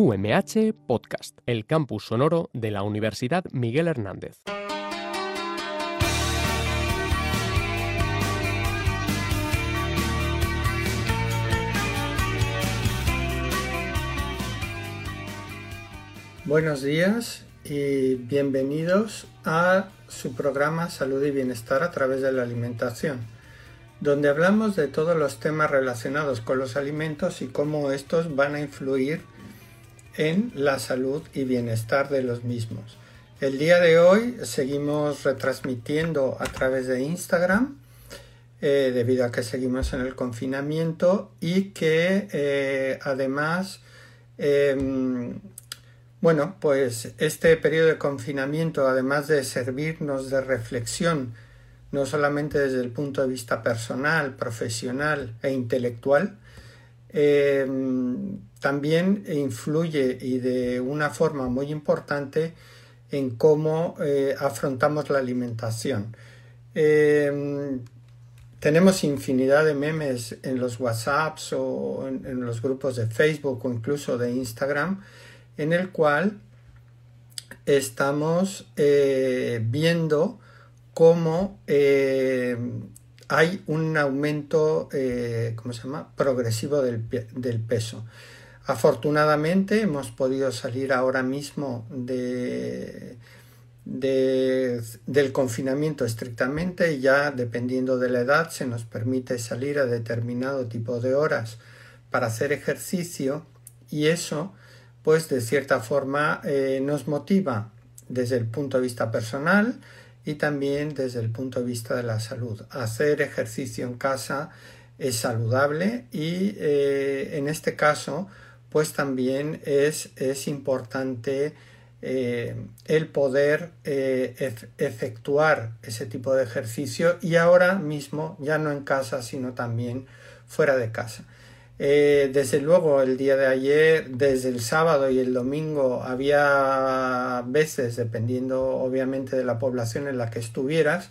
UMH Podcast, el campus sonoro de la Universidad Miguel Hernández. Buenos días y bienvenidos a su programa Salud y Bienestar a través de la alimentación, donde hablamos de todos los temas relacionados con los alimentos y cómo estos van a influir la salud y bienestar de los mismos. El día de hoy seguimos retransmitiendo a través de Instagram, eh, debido a que seguimos en el confinamiento y que eh, además em, bueno, pues este periodo de confinamiento, además de servirnos de reflexión, no solamente desde el punto de vista personal, profesional e intelectual, em, también influye y de una forma muy importante en cómo eh, afrontamos la alimentación. Em, tenemos infinidad de memes en los WhatsApps o en los grupos de Facebook o incluso de Instagram en el cual estamos eh, viendo cómo eh, hay un aumento, eh, ¿cómo se llama?, progresivo del, peso. Afortunadamente hemos podido salir ahora mismo de, del confinamiento estrictamente y ya dependiendo de la edad se nos permite salir a determinado tipo de horas para hacer ejercicio y eso pues de cierta forma eh, nos motiva desde el punto de vista personal y también desde el punto de vista de la salud. Hacer ejercicio en casa es saludable y eh, en este caso pues también es, es importante eh, el poder efectuar ese tipo de ejercicio y ahora mismo ya no en casa sino también fuera de casa. Eh, desde luego, el día de ayer, desde el sábado y el domingo, había veces, dependiendo obviamente de la población en la que estuvieras,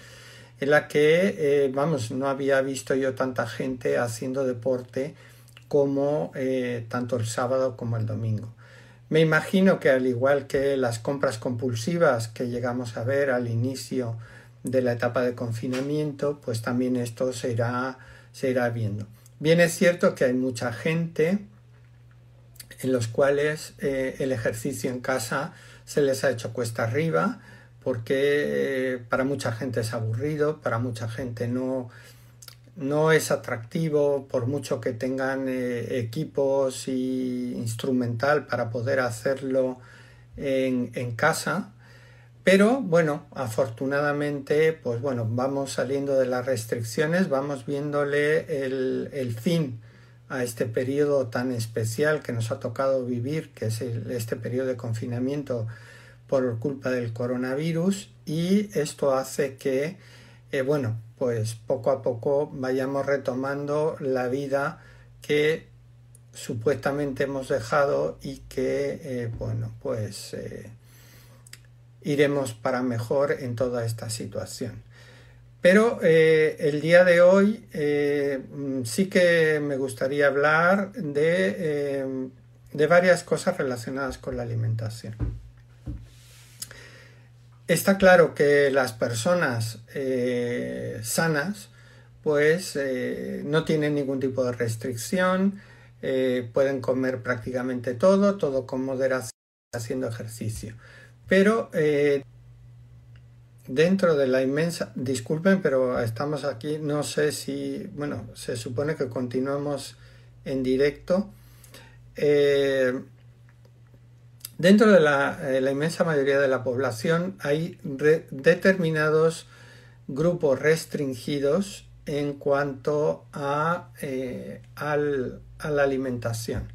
en la que, eh, vamos, no había visto yo tanta gente haciendo deporte como eh, tanto el sábado como el domingo. Me imagino que al igual que las compras compulsivas que llegamos a ver al inicio de la etapa de confinamiento, pues también esto se se irá viendo. Bien es cierto que hay mucha gente en los cuales eh, el ejercicio en casa se les ha hecho cuesta arriba porque eh, para mucha gente es aburrido, para mucha gente no, no es atractivo por mucho que tengan eh, equipos y instrumental para poder hacerlo en, en casa pero bueno, afortunadamente, pues bueno, vamos saliendo de las restricciones, vamos viéndole el, fin a este periodo tan especial que nos ha tocado vivir, que es este periodo de confinamiento por culpa del coronavirus y esto hace que, eh, bueno, pues poco a poco vayamos retomando la vida que supuestamente hemos dejado y que, eh, bueno, pues... Eh, iremos para mejor en toda esta situación. Pero eh, el día de hoy eh, sí que me gustaría hablar de, eh, de, varias cosas relacionadas con la alimentación. Está claro que las personas sanas pues no tienen ningún tipo de restricción, pueden comer prácticamente todo, todo con moderación haciendo ejercicio. Pero eh, dentro de la inmensa, disculpen, pero estamos aquí, no sé si, bueno, se supone que continuamos en directo. Eh, dentro de eh, la, inmensa mayoría de la población hay determinados grupos restringidos en cuanto a, a la alimentación.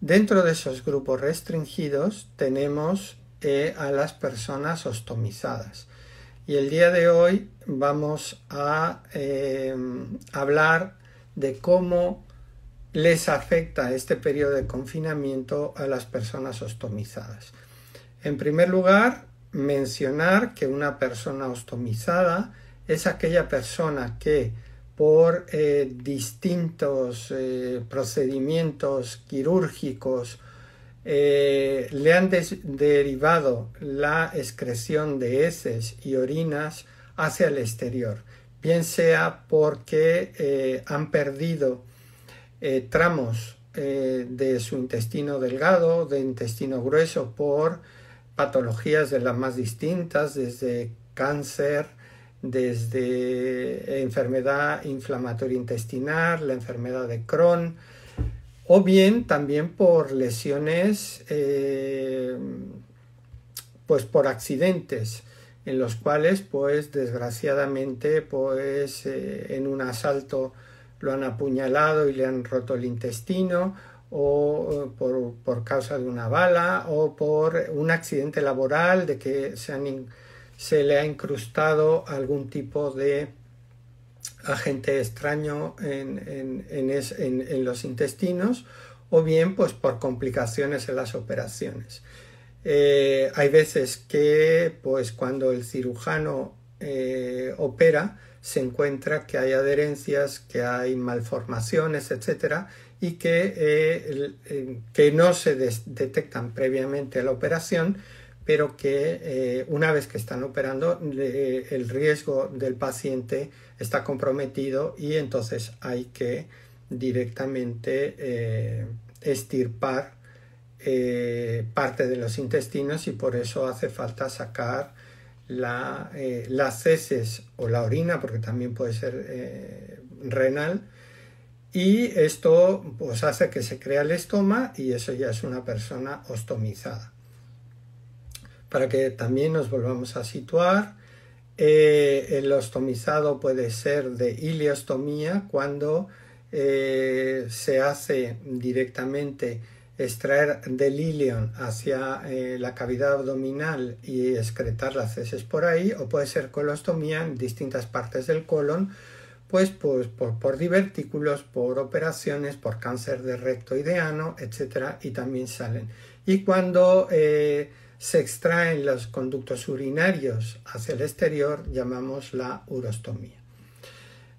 Dentro de esos grupos restringidos tenemos a las personas ostomizadas. Y el día de hoy vamos a eh, hablar de cómo les afecta este periodo de confinamiento a las personas ostomizadas. En primer lugar, mencionar que una persona ostomizada es aquella persona que por eh, distintos eh, procedimientos quirúrgicos eh, le han derivado la excreción de heces y orinas hacia el exterior, bien sea porque eh, han perdido eh, tramos de su intestino delgado, de intestino grueso, por patologías de las más distintas, desde cáncer, desde enfermedad inflamatoria intestinal, la enfermedad de Crohn, o bien también por lesiones, eh, pues por accidentes en los cuales, pues desgraciadamente, pues eh, en un asalto lo han apuñalado y le han roto el intestino, o por, por causa de una bala, o por un accidente laboral de que se han se le ha incrustado algún tipo de agente extraño en, los intestinos o bien pues por complicaciones en las operaciones. Eh, hay veces que pues cuando el cirujano eh, opera se encuentra que hay adherencias, que hay malformaciones, etcétera, y que, eh, que no se detectan previamente a la operación, pero que eh, una vez que están operando el riesgo del paciente está comprometido y entonces hay que directamente eh, estirpar eh, parte de los intestinos y por eso hace falta sacar las heces o la orina porque también puede ser renal. Y esto pues hace que se crea el estoma y eso ya es una persona ostomizada para que también nos volvamos a situar. Eh, el ostomizado puede ser de iliostomía cuando eh, se hace directamente extraer del ilion hacia eh, la cavidad abdominal y excretar las heces por ahí, o puede ser colostomía en distintas partes del colon, pues, pues por, por, divertículos, por operaciones, por cáncer de recto y de ano, etc. Y también salen. Y cuando se extraen los conductos urinarios hacia el exterior, llamamos la urostomía.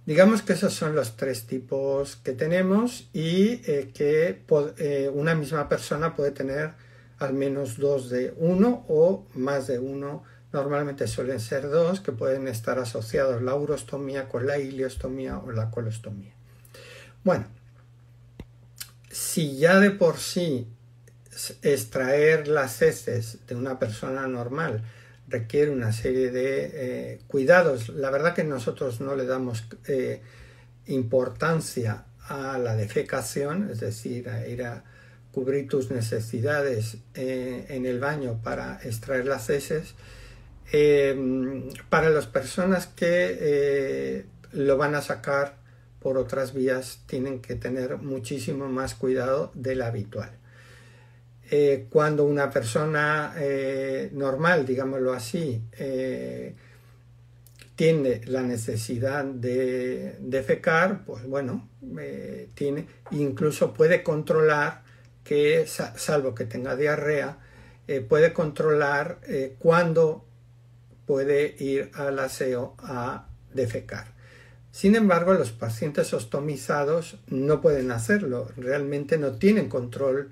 Digamos que esos son los tres tipos que tenemos y eh, que eh, una misma persona puede tener al menos dos de uno o más de uno. Normalmente suelen ser dos que pueden estar asociados la urostomía con la iliostomía o la colostomía. Bueno, si ya de por sí extraer las heces de una persona normal requiere una serie de eh, cuidados. La verdad que nosotros no le damos eh, importancia a la defecación, es decir, a ir a cubrir tus necesidades eh, en el baño para extraer las heces. para las personas que lo van a sacar por otras vías tienen que tener muchísimo más cuidado del habitual. Eh, cuando una persona eh, normal, digámoslo así, eh, tiene la necesidad de defecar, pues bueno, tiene, incluso puede controlar que, salvo que tenga diarrea, puede controlar cuándo puede ir al aseo a defecar. Sin embargo, los pacientes ostomizados no pueden hacerlo, realmente no tienen control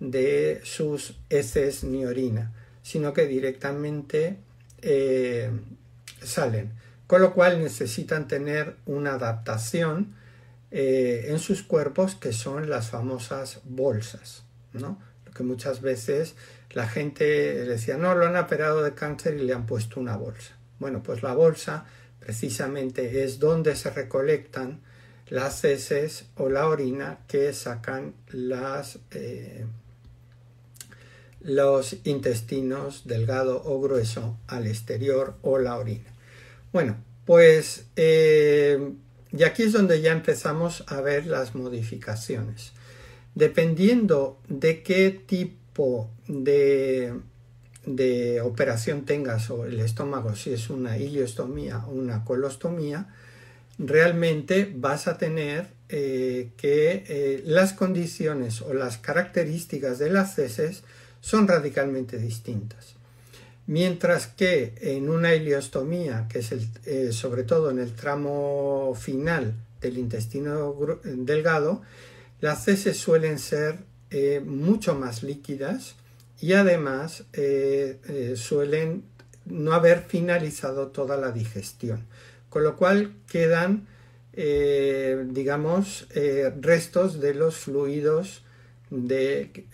de sus heces ni orina, sino que directamente eh, salen. Con lo cual necesitan tener una adaptación eh, en sus cuerpos que son las famosas bolsas, ¿no? Que muchas veces la gente decía, no, lo han operado de cáncer y le han puesto una bolsa. Bueno, pues la bolsa precisamente es donde se recolectan las heces o la orina que sacan las eh, los intestinos delgado o grueso al exterior o la orina. Bueno, pues eh, y aquí es donde ya empezamos a ver las modificaciones. Dependiendo de qué tipo de, de operación tengas o el estómago, si es una iliostomía o una colostomía, realmente vas a tener eh, que eh, las condiciones o las características de las heces son radicalmente distintas. Mientras que en una iliostomía, que es eh, sobre todo en el tramo final del intestino delgado, las heces suelen ser eh, mucho más líquidas y además eh, suelen no haber finalizado toda la digestión, con lo cual quedan, digamos, restos de los fluidos de,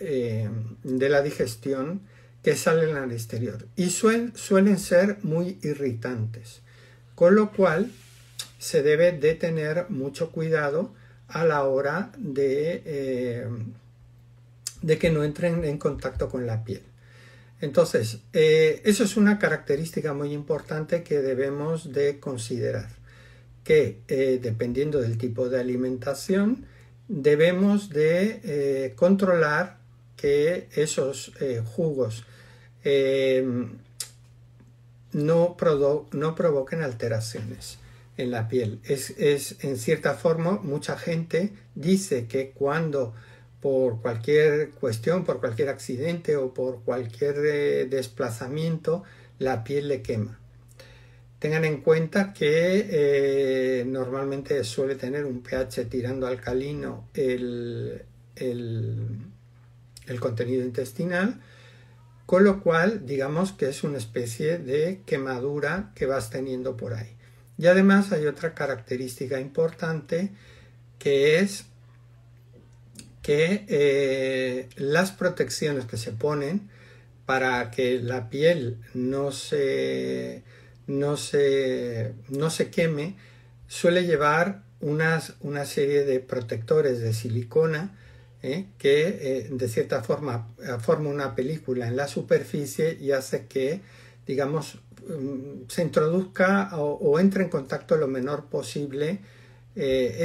de, la digestión que salen al exterior y suelen ser muy irritantes, con lo cual se debe de tener mucho cuidado a la hora de, eh, de que no entren en contacto con la piel. Entonces, eh, eso es una característica muy importante que debemos de considerar, que eh, dependiendo del tipo de alimentación, debemos de controlar que esos jugos no, no provoquen alteraciones en la piel. Es, en cierta forma, mucha gente dice que cuando por cualquier cuestión, por cualquier accidente o por cualquier eh, desplazamiento, la piel le quema. Tengan en cuenta que eh, normalmente suele tener un pH tirando alcalino el, el contenido intestinal, con lo cual digamos que es una especie de quemadura que vas teniendo por ahí. Y además hay otra característica importante que es que eh, las protecciones que se ponen para que la piel no se, no se, no se queme suele llevar unas, una serie de protectores de silicona eh, que eh, de cierta forma forma una película en la superficie y hace que digamos Mm, se introduzca o, entre en contacto lo menor posible eh,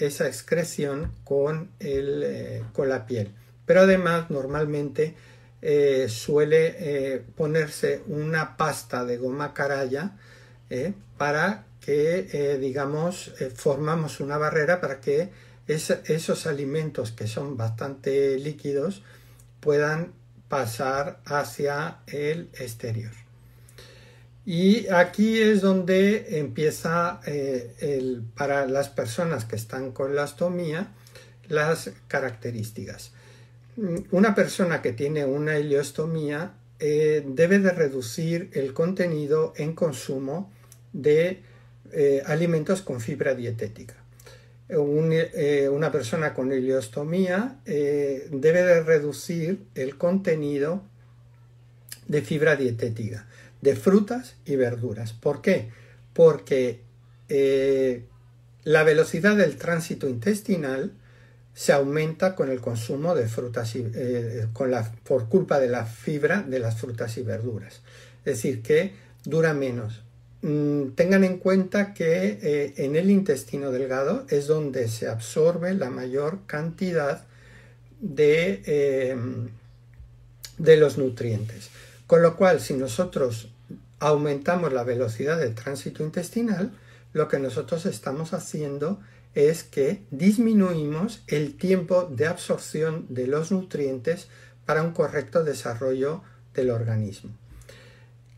esa excreción con, el, eh, con, la piel. Pero además normalmente eh, suele ponerse una pasta de goma caraya para que digamos formamos una barrera para que esos alimentos que son bastante líquidos puedan pasar hacia el exterior. Y aquí es donde empieza eh, para las personas que están con la ostomía las características. Una persona que tiene una ileostomía eh, debe de reducir el contenido en consumo de eh, alimentos con fibra dietética. una persona con ileostomía debe de reducir el contenido de fibra dietética de frutas y verduras. ¿Por qué? Porque eh, la velocidad del tránsito intestinal se aumenta con el consumo de frutas y, eh, con la, por culpa de la fibra de las frutas y verduras. Es decir, que dura menos. Mm, tengan en cuenta que eh, en el intestino delgado es donde se absorbe la mayor cantidad de, de los nutrientes. Con lo cual, si nosotros aumentamos la velocidad del tránsito intestinal, lo que nosotros estamos haciendo es que disminuimos el tiempo de absorción de los nutrientes para un correcto desarrollo del organismo.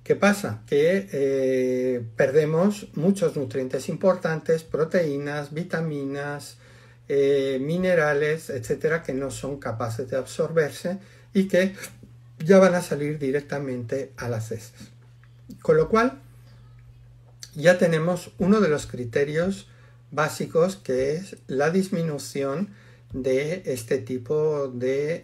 ¿Qué pasa? Que eh, perdemos muchos nutrientes importantes, proteínas, vitaminas, eh, minerales, etcétera, que no son capaces de absorberse y que ya van a salir directamente a las heces. Con lo cual, ya tenemos uno de los criterios básicos que es la disminución de este tipo de,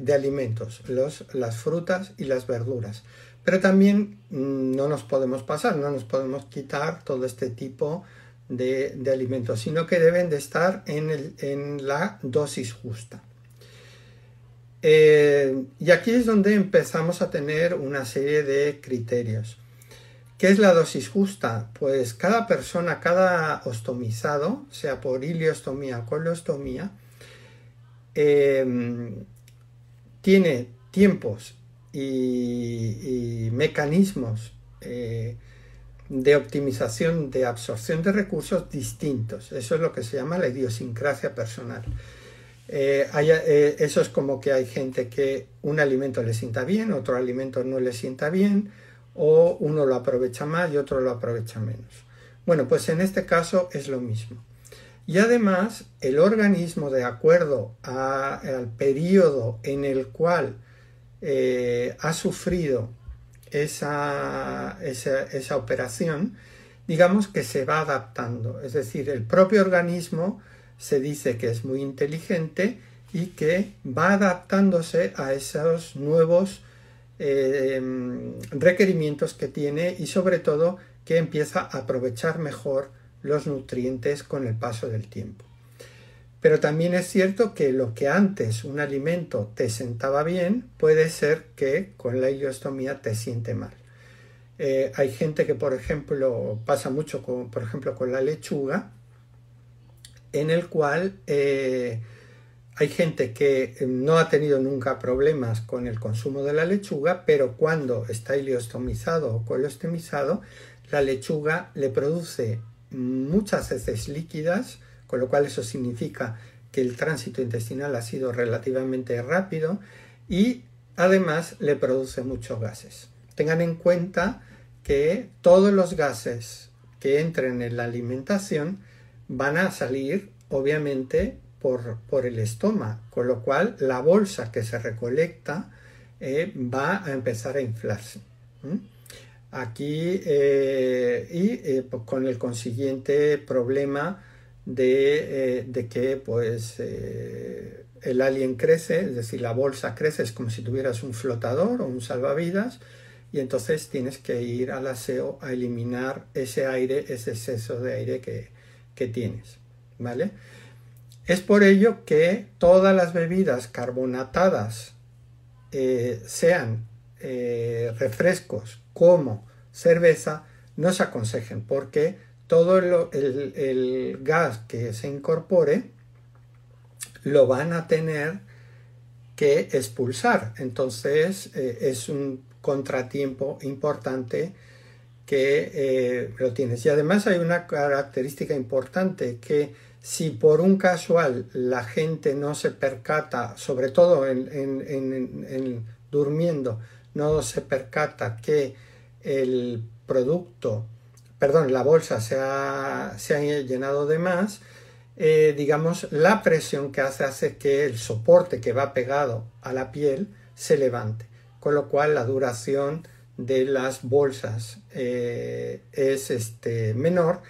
de, alimentos, las frutas y las verduras. Pero también mm, no nos podemos pasar, no nos podemos quitar todo este tipo de, alimentos, sino que deben de estar en la dosis justa. Eh, y aquí es donde empezamos a tener una serie de criterios. ¿Qué es la dosis justa? Pues cada persona, cada ostomizado, sea por iliostomía o coloostomía, em, tiene tiempos y, mecanismos eh, de optimización de absorción de recursos distintos. Eso es lo que se llama la idiosincrasia personal. Eh, eh, eso es como que hay gente que un alimento le sienta bien, otro alimento no le sienta bien, o uno lo aprovecha más y otro lo aprovecha menos. Bueno, pues en este caso es lo mismo. y además el organismo de acuerdo al periodo en el cual eh, ha sufrido esa, esa, operación, digamos que se va adaptando. Es decir, el propio organismo se dice que es muy inteligente y que va adaptándose a esos nuevos eh, requerimientos que tiene y sobre todo que empieza a aprovechar mejor los nutrientes con el paso del tiempo. Pero también es cierto que lo que antes un alimento te sentaba bien, puede ser que con la ileostomía te siente mal. Eh, hay gente que, por ejemplo, pasa mucho, con, por ejemplo, con la lechuga, en el cual eh, hay gente que no ha tenido nunca problemas con el consumo de la lechuga, pero cuando está ileostomizado o colostomizado, la lechuga le produce muchas heces líquidas, con lo cual eso significa que el tránsito intestinal ha sido relativamente rápido y además le produce muchos gases. Tengan en cuenta que todos los gases que entren en la alimentación van a salir obviamente por, el estómago, con lo cual la bolsa que se recolecta eh, va a empezar a inflarse. Aquí eh, y eh, pues, con el consiguiente problema de, que pues el alien crece, es decir, la bolsa crece, es como si tuvieras un flotador o un salvavidas y entonces tienes que ir al aseo a eliminar ese aire, ese exceso de aire que, que tienes, ¿vale? Es por ello que todas las bebidas carbonatadas, sean refrescos como cerveza, no se aconsejen porque todo el, gas que se incorpore lo van a tener que expulsar. Entonces eh, es un contratiempo importante que eh, lo tienes. Y además hay una característica importante que si por un casual la gente no se percata, sobre todo en durmiendo, no se percata que el producto, perdón, la bolsa se ha, llenado de más, eh, digamos, la presión que hace hace que el soporte que va pegado a la piel se levante, con lo cual la duración de las bolsas eh, es este, menor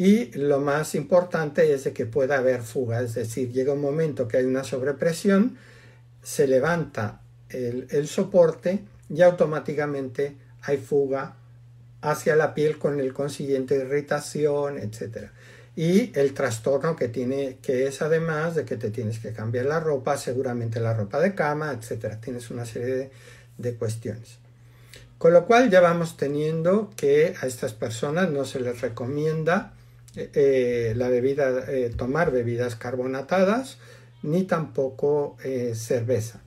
y lo más importante es de que pueda haber fuga, es decir, llega un momento que hay una sobrepresión, se levanta el, soporte y automáticamente hay fuga hacia la piel con el consiguiente irritación, etc. Y el trastorno que tiene, que es además de que te tienes que cambiar la ropa, seguramente la ropa de cama, etc. Tienes una serie de, cuestiones. Con lo cual ya vamos teniendo que a estas personas no se les recomienda eh, eh, la bebida, eh, tomar bebidas carbonatadas ni tampoco cerveza.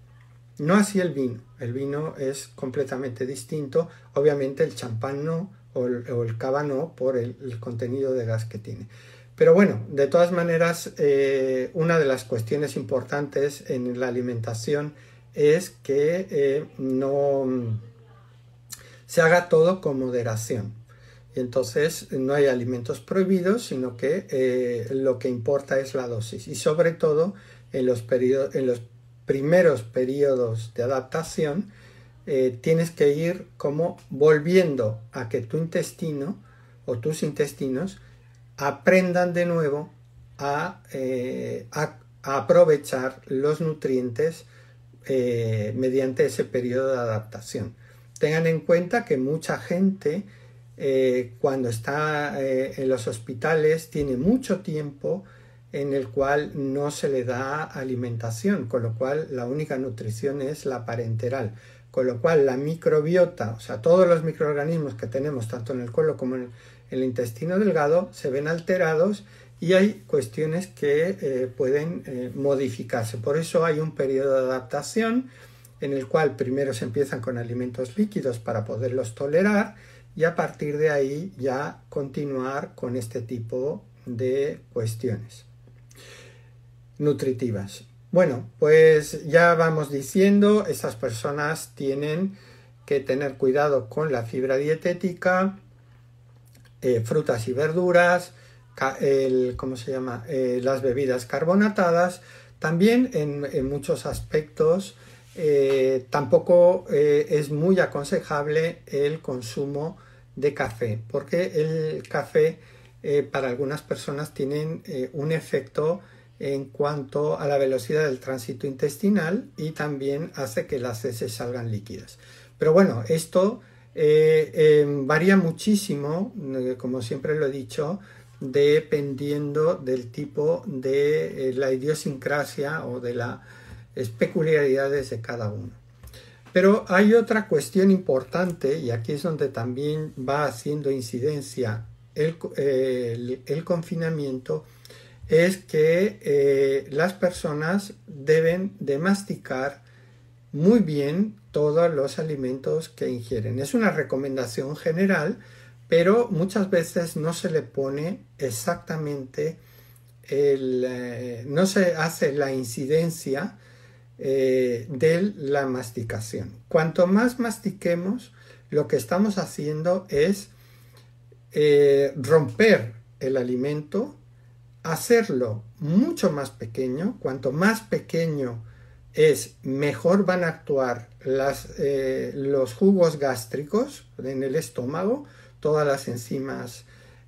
No así el vino. El vino es completamente distinto. Obviamente el champán no, o el, cava no, por el, contenido de gas que tiene. Pero bueno, de todas maneras, eh, una de las cuestiones importantes en la alimentación es que eh, no se haga todo con moderación. Y entonces no hay alimentos prohibidos, sino que eh, lo que importa es la dosis. Y sobre todo en los, periodos, en los primeros periodos de adaptación, eh, tienes que ir como volviendo a que tu intestino o tus intestinos aprendan de nuevo eh, a, aprovechar los nutrientes mediante ese periodo de adaptación. Tengan en cuenta que mucha gente cuando está en los hospitales tiene mucho tiempo en el cual no se le da alimentación, con lo cual la única nutrición es la parenteral, con lo cual la microbiota, o sea, todos los microorganismos que tenemos tanto en el colon como en el intestino delgado se ven alterados y hay cuestiones que eh, pueden eh, modificarse. Por eso hay un periodo de adaptación en el cual primero se empiezan con alimentos líquidos para poderlos tolerar y a partir de ahí ya continuar con este tipo de cuestiones nutritivas. Bueno, pues ya vamos diciendo, esas personas tienen que tener cuidado con la fibra dietética, eh, frutas y verduras, ¿cómo se llama? Eh, las bebidas carbonatadas. También en, muchos aspectos eh, tampoco eh, es muy aconsejable el consumo de café, porque el café para algunas personas tiene un efecto en cuanto a la velocidad del tránsito intestinal y también hace que las heces salgan líquidas. Pero bueno, esto varía muchísimo, como siempre lo he dicho, dependiendo del tipo de eh, la idiosincrasia o de las peculiaridades de cada uno. Pero hay otra cuestión importante, y aquí es donde también va haciendo incidencia el, confinamiento, es que eh, las personas deben de masticar muy bien todos los alimentos que ingieren. Es una recomendación general, pero muchas veces no se le pone exactamente el, eh, no se hace la incidencia eh, de la masticación. Cuanto más mastiquemos, lo que estamos haciendo es eh, romper el alimento, hacerlo mucho más pequeño. Cuanto más pequeño es, mejor van a actuar los jugos gástricos en el estómago, todas las enzimas,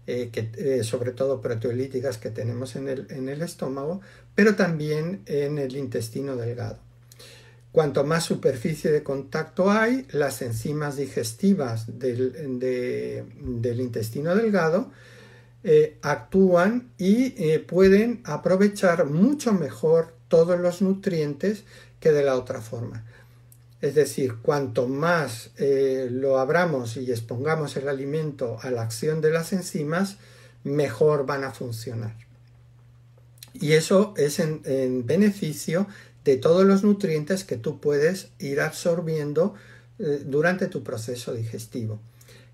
eh, eh, sobre todo proteolíticas que tenemos en el estómago, pero también en el intestino delgado. Cuanto más superficie de contacto hay, las enzimas digestivas del, intestino delgado eh, actúan y pueden aprovechar mucho mejor todos los nutrientes que de la otra forma. Es decir, cuanto más eh, lo abramos y expongamos el alimento a la acción de las enzimas, mejor van a funcionar. Y eso es en, beneficio de todos los nutrientes que tú puedes ir absorbiendo eh, durante tu proceso digestivo.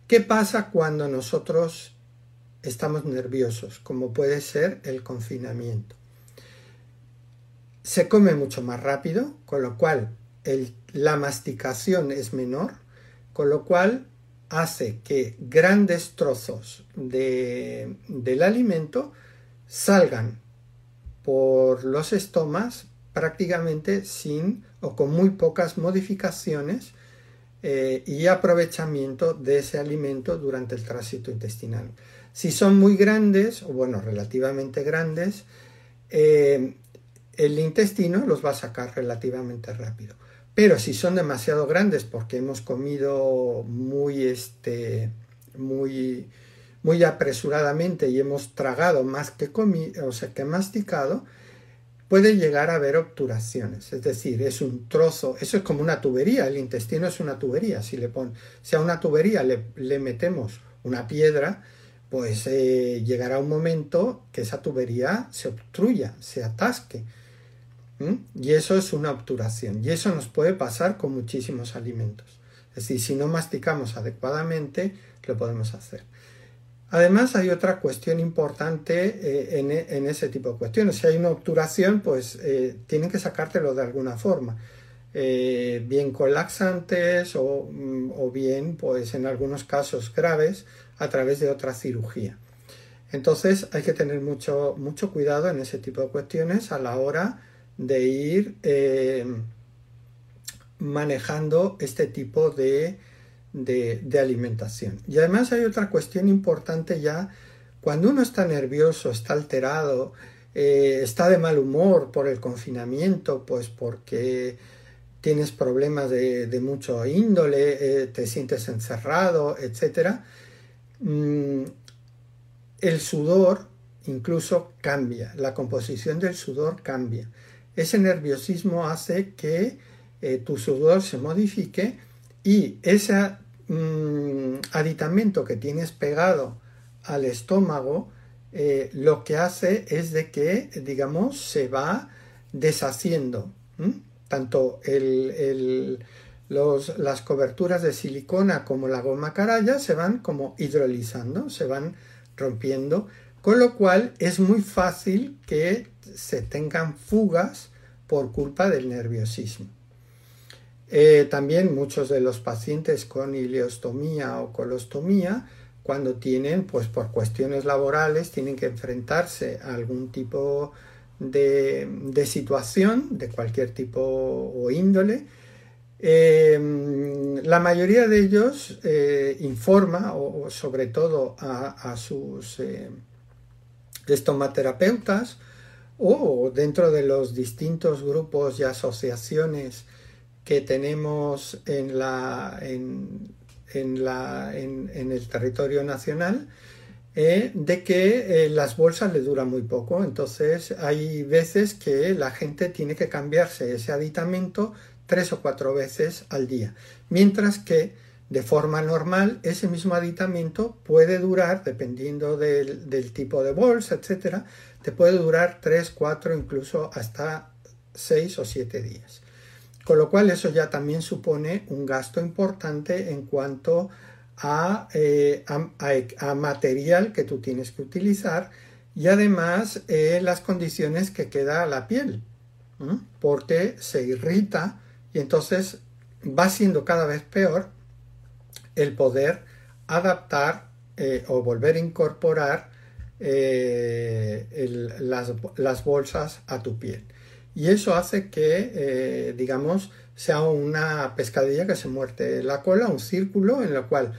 ¿Qué pasa cuando nosotros estamos nerviosos? Como puede ser el confinamiento. Se come mucho más rápido, con lo cual la masticación es menor, con lo cual hace que grandes trozos del alimento salgan por los estomas prácticamente sin o con muy pocas modificaciones eh, y aprovechamiento de ese alimento durante el tránsito intestinal. Si son muy grandes, o bueno, relativamente grandes, eh, el intestino los va a sacar relativamente rápido. Pero si son demasiado grandes porque hemos comido muy, este, muy, muy apresuradamente y hemos tragado más que comido, o sea, que masticado, puede llegar a haber obturaciones. Es decir, es un trozo, eso es como una tubería, el intestino es una tubería. Si, le pon, si a una tubería le, metemos una piedra, pues eh, llegará un momento que esa tubería se obstruya, se atasque. Y eso es una obturación. Y eso nos puede pasar con muchísimos alimentos. Es decir, si no masticamos adecuadamente, lo podemos hacer. Además, hay otra cuestión importante eh, e, en, ese tipo de cuestiones. Si hay una obturación, pues eh, tienen que sacártelo de alguna forma. Eh, bien con laxantes o, mm, o, bien, pues en algunos casos graves, a través de otra cirugía. Entonces hay que tener mucho, mucho cuidado en ese tipo de cuestiones a la hora de ir manejando este tipo de, alimentación. Y además hay otra cuestión importante ya, cuando uno está nervioso, está alterado, eh, está de mal humor por el confinamiento, pues porque tienes problemas de, mucho índole, eh, te sientes encerrado, etc. Mm, el sudor incluso cambia, la composición del sudor cambia. Ese nerviosismo hace que eh, tu sudor se modifique y ese mm, aditamento que tienes pegado al estómago eh, lo que hace es de que, digamos, se va deshaciendo. Tanto las coberturas de silicona como la goma caraya se van como hidrolizando, se van rompiendo, con lo cual es muy fácil que se tengan fugas por culpa del nerviosismo. Eh, también muchos de los pacientes con ileostomía o colostomía cuando tienen, pues por cuestiones laborales, tienen que enfrentarse a algún tipo de, situación, de cualquier tipo o índole. Em, la mayoría de ellos eh, informa, o, sobre todo a, sus eh, estomaterapeutas, o dentro de los distintos grupos y asociaciones que tenemos en, la, en, la, en, el territorio nacional, eh, de que eh, las bolsas le duran muy poco. Entonces hay veces que la gente tiene que cambiarse ese aditamento tres o cuatro veces al día. Mientras que de forma normal ese mismo aditamento puede durar, dependiendo del, del tipo de bolsa, etcétera, te puede durar 3, 4, incluso hasta 6 o 7 días. Con lo cual eso ya también supone un gasto importante en cuanto a, eh, a, material que tú tienes que utilizar y además eh, las condiciones que queda la piel, porque se irrita y entonces va siendo cada vez peor el poder adaptar eh, o volver a incorporar las, bolsas a tu piel. Y eso hace que, eh, digamos, sea una pescadilla que se muerte la cola, un círculo en el cual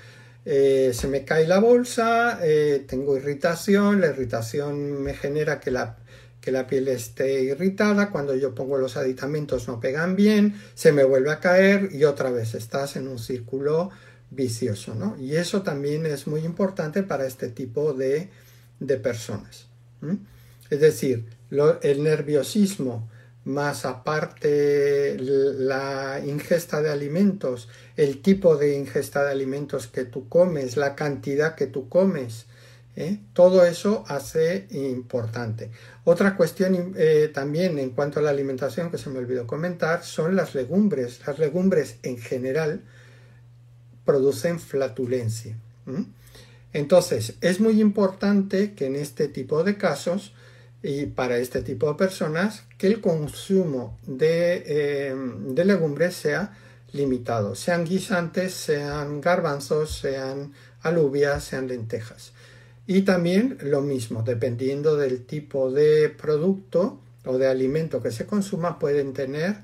eh, se me cae la bolsa, tengo irritación, la irritación me genera que la, que la piel esté irritada, cuando yo pongo los aditamentos no pegan bien, se me vuelve a caer y otra vez estás en un círculo vicioso, ¿no? Y eso también es muy importante para este tipo de de personas. Es decir, el nerviosismo más aparte la ingesta de alimentos, el tipo de ingesta de alimentos que tú comes, la cantidad que tú comes, ¿eh? todo eso hace importante. Otra cuestión eh, también en cuanto a la alimentación que se me olvidó comentar son las legumbres. Las legumbres en general producen flatulencia. Entonces, es muy importante que en este tipo de casos y para este tipo de personas, que el consumo de, eh, legumbres sea limitado, sean guisantes, sean garbanzos, sean alubias, sean lentejas. Y también lo mismo, dependiendo del tipo de producto o de alimento que se consuma, pueden tener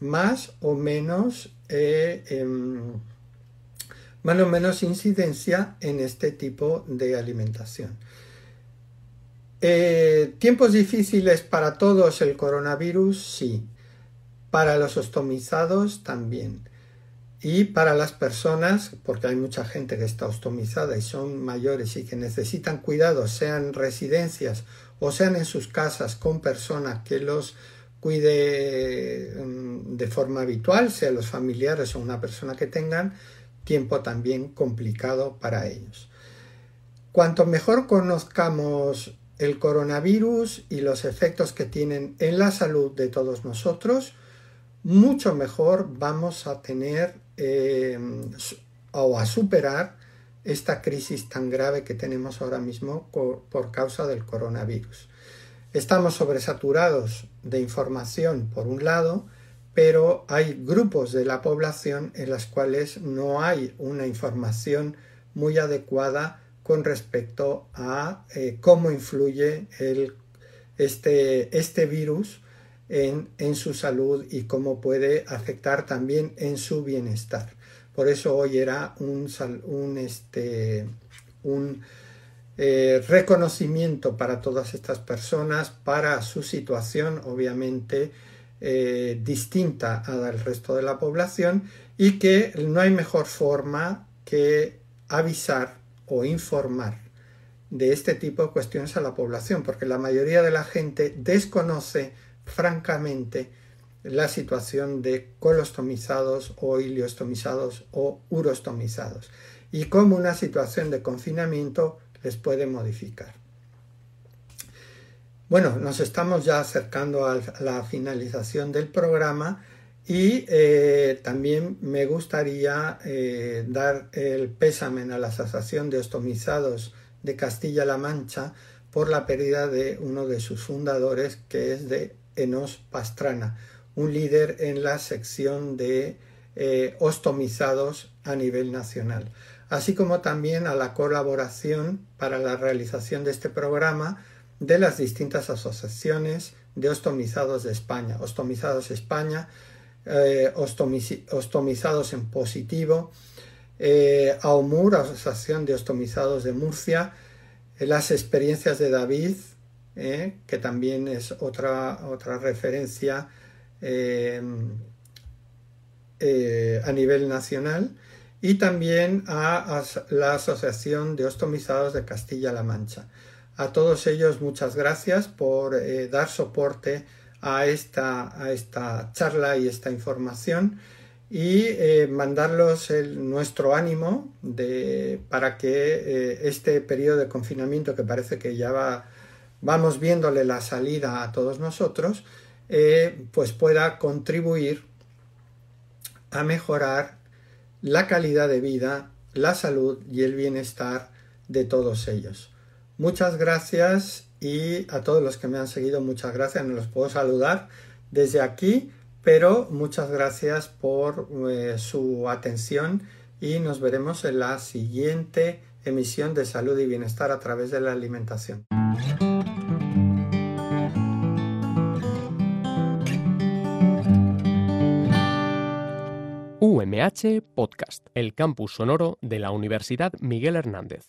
más o menos eh, em, más o menos incidencia en este tipo de alimentación. Eh, ¿Tiempos difíciles para todos el coronavirus? Sí. Para los ostomizados también. Y para las personas, porque hay mucha gente que está ostomizada y son mayores y que necesitan cuidados, sean residencias o sean en sus casas con personas que los cuide mm, de forma habitual, sea los familiares o una persona que tengan, tiempo también complicado para ellos. Cuanto mejor conozcamos el coronavirus y los efectos que tienen en la salud de todos nosotros, mucho mejor vamos a tener eh, o a superar esta crisis tan grave que tenemos ahora mismo por causa del coronavirus. Estamos sobresaturados de información por un lado, pero hay grupos de la población en las cuales no hay una información muy adecuada con respecto a eh, cómo influye este, este, virus en, su salud y cómo puede afectar también en su bienestar. Por eso hoy era un, un, este, un eh, reconocimiento para todas estas personas, para su situación, obviamente, eh, distinta al resto de la población y que no hay mejor forma que avisar o informar de este tipo de cuestiones a la población, porque la mayoría de la gente desconoce francamente la situación de colostomizados o iliostomizados o urostomizados y cómo una situación de confinamiento les puede modificar. Bueno, nos estamos ya acercando a la finalización del programa y eh, también me gustaría eh, dar el pésame a la Asociación de Ostomizados de Castilla-La Mancha por la pérdida de uno de sus fundadores, que es de Enos Pastrana, un líder en la sección de eh, ostomizados a nivel nacional. así como también a la colaboración para la realización de este programa de las distintas asociaciones de ostomizados de España, Ostomizados España, eh, Ostomizados en Positivo, eh, AOMUR, Asociación de Ostomizados de Murcia, eh, las experiencias de David, eh, que también es otra, otra referencia a nivel nacional, y también a, la Asociación de Ostomizados de Castilla-La Mancha. A todos ellos muchas gracias por dar soporte a esta, a esta charla y esta información y eh, mandarlos nuestro ánimo de, para que eh, este periodo de confinamiento que parece que ya va, vamos viéndole la salida a todos nosotros, eh, pues pueda contribuir a mejorar la calidad de vida, la salud y el bienestar de todos ellos. Muchas gracias y a todos los que me han seguido, muchas gracias. No los puedo saludar desde aquí pero muchas gracias por eh, su atención y nos veremos en la siguiente emisión de salud y bienestar a través de la alimentación. UMH Podcast, el campus sonoro de la Universidad Miguel Hernández.